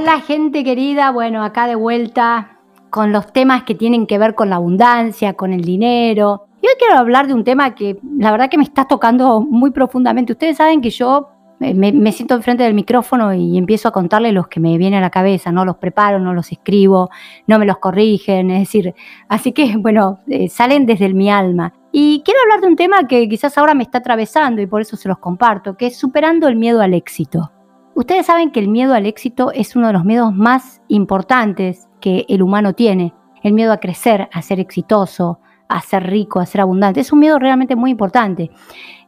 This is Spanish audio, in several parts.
Hola gente querida, bueno, acá de vuelta con los temas que tienen que ver con la abundancia, con el dinero. Y hoy quiero hablar de un tema que la verdad que me está tocando muy profundamente. Ustedes saben que yo me, siento enfrente del micrófono y empiezo a contarles los que me vienen a la cabeza, no los preparo, no los escribo, no me los corrigen, es decir, así que bueno, eh, salen desde mi alma. Y quiero hablar de un tema que quizás ahora me está atravesando y por eso se los comparto, que es superando el miedo al éxito. Ustedes saben que el miedo al éxito es uno de los miedos más importantes que el humano tiene. El miedo a crecer, a ser exitoso, a ser rico, a ser abundante. Es un miedo realmente muy importante.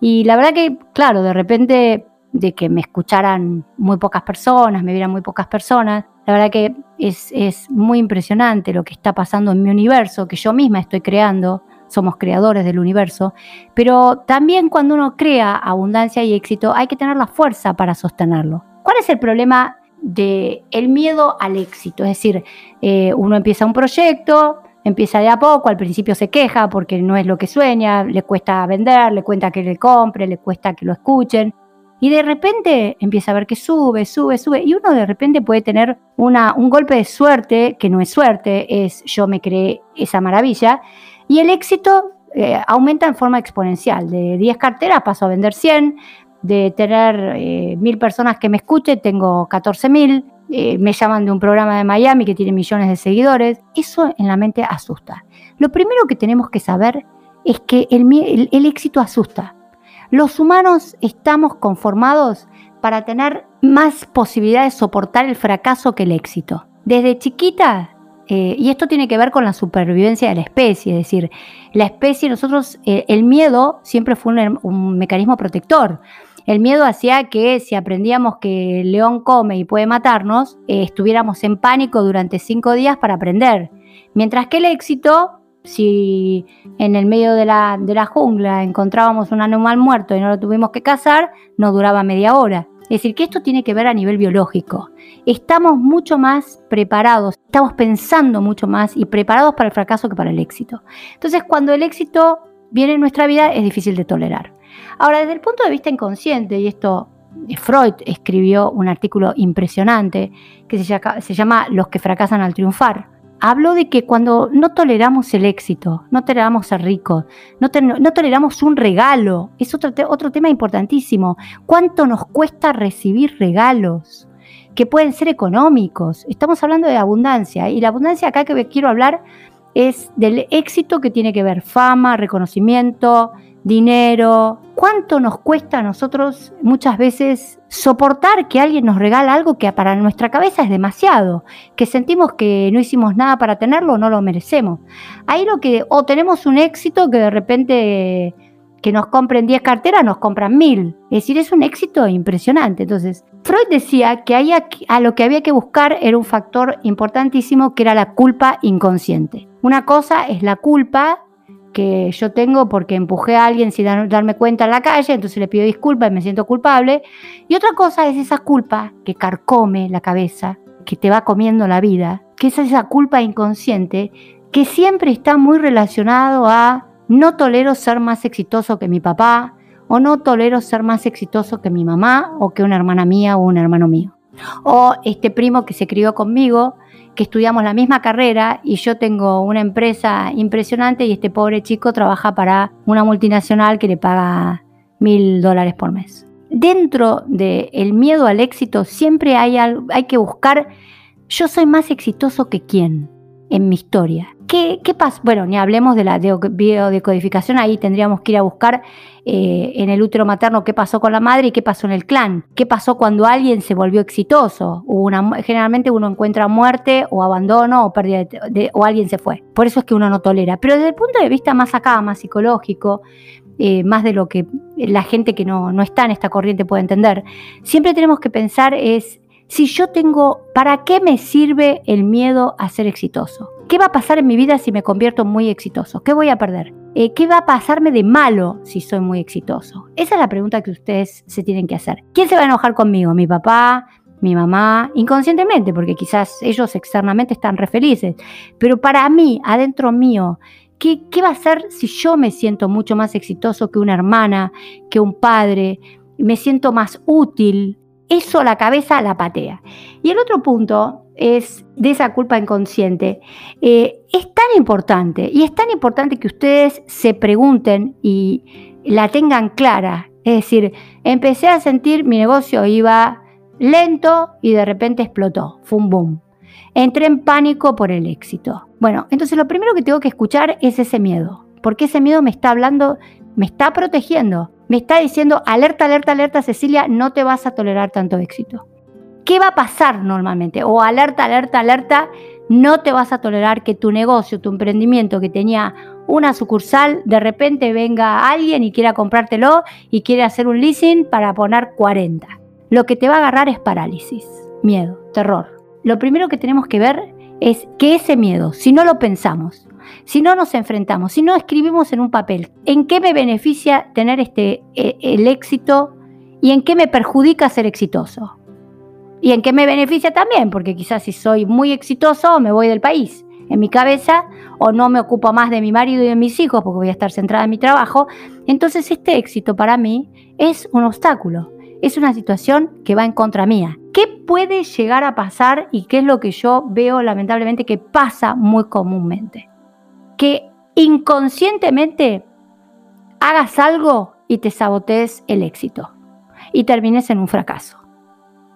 Y la verdad que, claro, de repente de que me escucharan muy pocas personas, me vieran muy pocas personas, la verdad que es, es muy impresionante lo que está pasando en mi universo, que yo misma estoy creando, somos creadores del universo, pero también cuando uno crea abundancia y éxito hay que tener la fuerza para sostenerlo. ¿Cuál es el problema del el miedo al éxito? Es decir, eh, uno empieza un proyecto, empieza de a poco, al principio se queja porque no es lo que sueña, le cuesta vender, le cuesta que le compre, le cuesta que lo escuchen. Y de repente empieza a ver que sube, sube, sube. Y uno de repente puede tener un golpe de suerte, que no es suerte, es yo me creé esa maravilla. Y el éxito eh, aumenta en forma exponencial. De 10 carteras paso a vender 100, de tener eh, mil personas que me escuchen, tengo 14 mil, eh, me llaman de un programa de Miami que tiene millones de seguidores, eso en la mente asusta. Lo primero que tenemos que saber es que el, éxito asusta. Los humanos estamos conformados para tener más posibilidades de soportar el fracaso que el éxito. Desde chiquita eh, y esto tiene que ver con la supervivencia de la especie, es decir, la especie, nosotros, el miedo siempre fue un, mecanismo protector. El miedo hacía que si aprendíamos que el león come y puede matarnos, eh, estuviéramos en pánico durante cinco días para aprender. Mientras que el éxito, si en el medio de la, de la jungla encontrábamos un animal muerto y no lo tuvimos que cazar, nos duraba media hora. Es decir, que esto tiene que ver a nivel biológico. Estamos mucho más preparados, estamos pensando mucho más y preparados para el fracaso que para el éxito. Entonces, cuando el éxito viene en nuestra vida, es difícil de tolerar. Ahora, desde el punto de vista inconsciente, y esto eh, Freud escribió un artículo impresionante que se llama, Los que fracasan al triunfar. Habló de que cuando no toleramos el éxito, no toleramos ser ricos, no, toleramos un regalo, es otro, otro tema importantísimo. ¿Cuánto nos cuesta recibir regalos? que pueden ser económicos. Estamos hablando de abundancia y la abundancia acá que quiero hablar es del éxito que tiene que ver fama, reconocimiento, dinero. ¿Cuánto nos cuesta a nosotros muchas veces soportar que alguien nos regala algo que para nuestra cabeza es demasiado? Que sentimos que no hicimos nada para tenerlo o no lo merecemos. Ahí lo que, o tenemos un éxito que de repente que nos compren 10 carteras, nos compran 1000. Es decir, es un éxito impresionante. Entonces, Freud decía que a lo que había que buscar era un factor importantísimo que era la culpa inconsciente. Una cosa es la culpa que yo tengo porque empujé a alguien sin darme cuenta en la calle, entonces le pido disculpas y me siento culpable. Y otra cosa es esa culpa que carcome la cabeza, que te va comiendo la vida, que es esa culpa inconsciente que siempre está muy relacionado a no tolero ser más exitoso que mi papá, o no tolero ser más exitoso que mi mamá, o que una hermana mía o un hermano mío. O este primo que se crió conmigo que estudiamos la misma carrera y yo tengo una empresa impresionante y este pobre chico trabaja para una multinacional que le paga mil dólares por mes. Dentro del miedo al éxito siempre hay, hay que buscar, yo soy más exitoso que quién en mi historia. ¿Qué, pasa? Bueno, ni hablemos de la biodecodificación, ahí tendríamos que ir a buscar eh, en el útero materno qué pasó con la madre y qué pasó en el clan, qué pasó cuando alguien se volvió exitoso. Generalmente uno encuentra muerte o abandono o pérdida de, o alguien se fue. Por eso es que uno no tolera. Pero desde el punto de vista más acá, más psicológico, eh, más de lo que la gente que no, no está en esta corriente puede entender, siempre tenemos que pensar es si yo tengo, ¿para qué me sirve el miedo a ser exitoso? ¿Qué va a pasar en mi vida si me convierto muy exitoso? ¿Qué voy a perder? Eh, ¿Qué va a pasarme de malo si soy muy exitoso? Esa es la pregunta que ustedes se tienen que hacer. ¿Quién se va a enojar conmigo? ¿Mi papá? ¿Mi mamá? Inconscientemente, porque quizás ellos externamente están re felices. Pero para mí, adentro mío, ¿qué, ¿qué va a ser si yo me siento mucho más exitoso que una hermana, que un padre? Me siento más útil, eso la cabeza la patea. Y el otro punto es de esa culpa inconsciente. Eh, es tan importante y es tan importante que ustedes se pregunten y la tengan clara. Es decir, empecé a sentir mi negocio iba lento y de repente explotó. Fue un boom. Entré en pánico por el éxito. Bueno, entonces lo primero que tengo que escuchar es ese miedo, porque ese miedo me está hablando, me está protegiendo, me está diciendo, alerta, alerta, alerta, Cecilia, no te vas a tolerar tanto éxito. ¿Qué va a pasar normalmente? O alerta, alerta, alerta, no te vas a tolerar que tu negocio, tu emprendimiento que tenía una sucursal, de repente venga alguien y quiera comprártelo y quiere hacer un leasing para poner 40. Lo que te va a agarrar es parálisis, miedo, terror lo primero que tenemos que ver es que ese miedo, si no lo pensamos, si no nos enfrentamos, si no escribimos en un papel, ¿en qué me beneficia tener este, e, el éxito y en qué me perjudica ser exitoso? Y en qué me beneficia también, porque quizás si soy muy exitoso me voy del país en mi cabeza o no me ocupo más de mi marido y de mis hijos porque voy a estar centrada en mi trabajo. Entonces este éxito para mí es un obstáculo es una situación que va en contra mía. ¿Qué puede llegar a pasar y qué es lo que yo veo lamentablemente que pasa muy comúnmente? Que inconscientemente hagas algo y te sabotees el éxito y termines en un fracaso.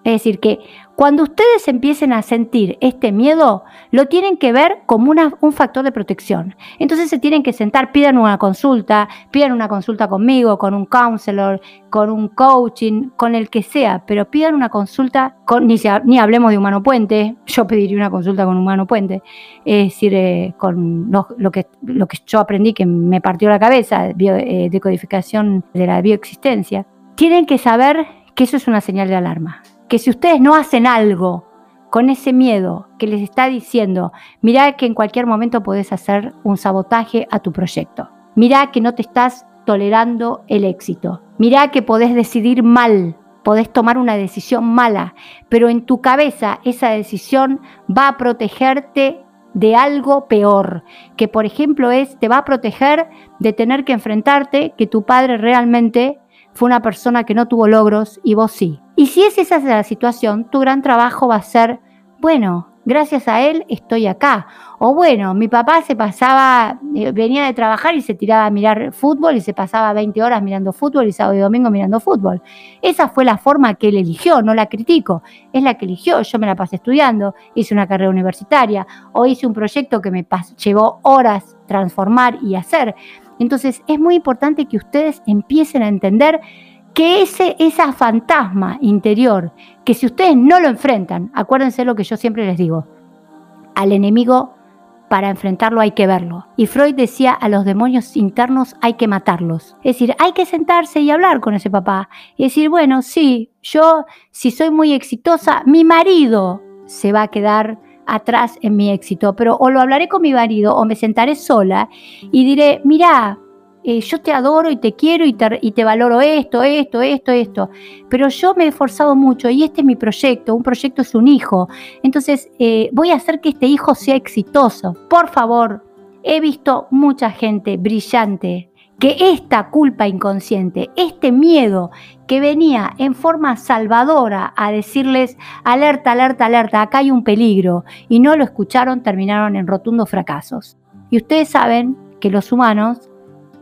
Es decir, que cuando ustedes empiecen a sentir este miedo, lo tienen que ver como un factor de protección. Entonces se tienen que sentar, pidan una consulta, pidan una consulta conmigo, con un counselor, con un coaching, con el que sea, pero pidan una consulta, con, ni, ni hablemos de humano puente, yo pediría una consulta con humano puente, es decir, eh, con lo, que, lo que yo aprendí que me partió la cabeza, eh, decodificación de la bioexistencia. Tienen que saber que eso es una señal de alarma que si ustedes no hacen algo con ese miedo que les está diciendo, mirá que en cualquier momento podés hacer un sabotaje a tu proyecto, mirá que no te estás tolerando el éxito, mirá que podés decidir mal, podés tomar una decisión mala, pero en tu cabeza esa decisión va a protegerte de algo peor, que por ejemplo es, te va a proteger de tener que enfrentarte que tu padre realmente fue una persona que no tuvo logros y vos sí. Y si es esa la situación, tu gran trabajo va a ser, bueno, gracias a él estoy acá. O bueno, mi papá se pasaba, eh, venía de trabajar y se tiraba a mirar fútbol y se pasaba 20 horas mirando fútbol y sábado y domingo mirando fútbol. Esa fue la forma que él eligió, no la critico, es la que eligió. Yo me la pasé estudiando, hice una carrera universitaria o hice un proyecto que me llevó horas transformar y hacer. Entonces es muy importante que ustedes empiecen a entender que ese, fantasma interior, que si ustedes no lo enfrentan, acuérdense lo que yo siempre les digo, al enemigo para enfrentarlo hay que verlo. Y Freud decía a los demonios internos hay que matarlos. Es decir, hay que sentarse y hablar con ese papá. Y decir, bueno, sí, yo si soy muy exitosa, mi marido se va a quedar atrás en mi éxito, pero o lo hablaré con mi marido o me sentaré sola y diré, mira, eh, yo te adoro y te quiero y te, valoro esto, esto, esto, esto, pero yo me he esforzado mucho y este es mi proyecto, un proyecto es un hijo, entonces eh, voy a hacer que este hijo sea exitoso. Por favor, he visto mucha gente brillante que esta culpa inconsciente, este miedo que venía en forma salvadora a decirles, alerta, alerta, alerta, acá hay un peligro, y no lo escucharon, terminaron en rotundos fracasos. Y ustedes saben que los humanos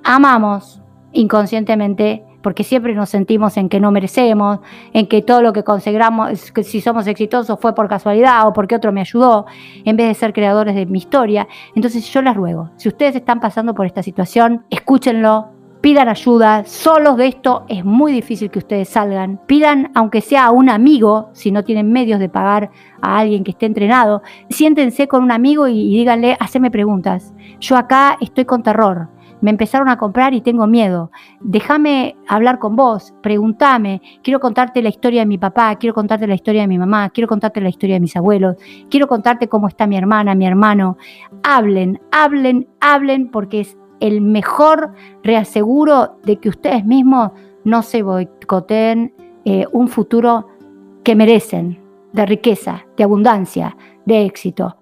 amamos inconscientemente porque siempre nos sentimos en que no merecemos, en que todo lo que conseguimos, si somos exitosos fue por casualidad o porque otro me ayudó, en vez de ser creadores de mi historia. Entonces yo les ruego, si ustedes están pasando por esta situación, escúchenlo, pidan ayuda, solos de esto es muy difícil que ustedes salgan, pidan aunque sea a un amigo, si no tienen medios de pagar a alguien que esté entrenado, siéntense con un amigo y, y díganle, haceme preguntas, yo acá estoy con terror, me empezaron a comprar y tengo miedo. Déjame hablar con vos, pregúntame, quiero contarte la historia de mi papá, quiero contarte la historia de mi mamá, quiero contarte la historia de mis abuelos, quiero contarte cómo está mi hermana, mi hermano. Hablen, hablen, hablen, porque es el mejor reaseguro de que ustedes mismos no se boicoteen eh, un futuro que merecen, de riqueza, de abundancia, de éxito.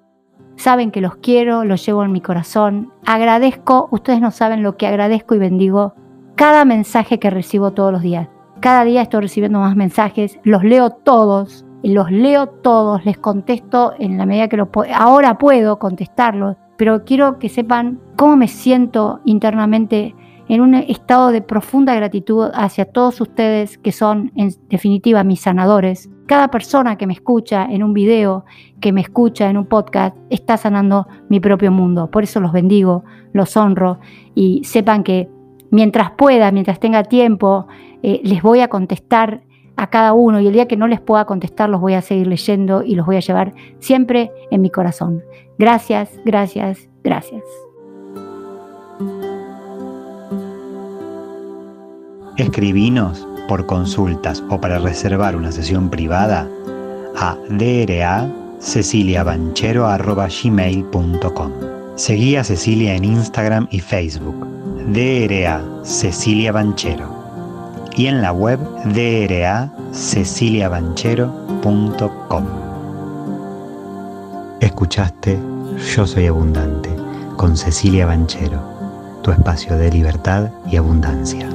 Saben que los quiero, los llevo en mi corazón. Agradezco, ustedes no saben lo que agradezco y bendigo cada mensaje que recibo todos los días. Cada día estoy recibiendo más mensajes, los leo todos, los leo todos, les contesto en la medida que lo. Ahora puedo contestarlos, pero quiero que sepan cómo me siento internamente en un estado de profunda gratitud hacia todos ustedes que son en definitiva mis sanadores. Cada persona que me escucha en un video, que me escucha en un podcast, está sanando mi propio mundo. Por eso los bendigo, los honro y sepan que mientras pueda, mientras tenga tiempo, eh, les voy a contestar a cada uno y el día que no les pueda contestar los voy a seguir leyendo y los voy a llevar siempre en mi corazón. Gracias, gracias, gracias. Escribinos por consultas o para reservar una sesión privada a draceciliabanchero.gmail.com Seguí a Cecilia en Instagram y Facebook, DRA Cecilia Banchero, y en la web draceciliabanchero.com. Escuchaste Yo Soy Abundante con Cecilia Banchero, tu espacio de libertad y abundancia.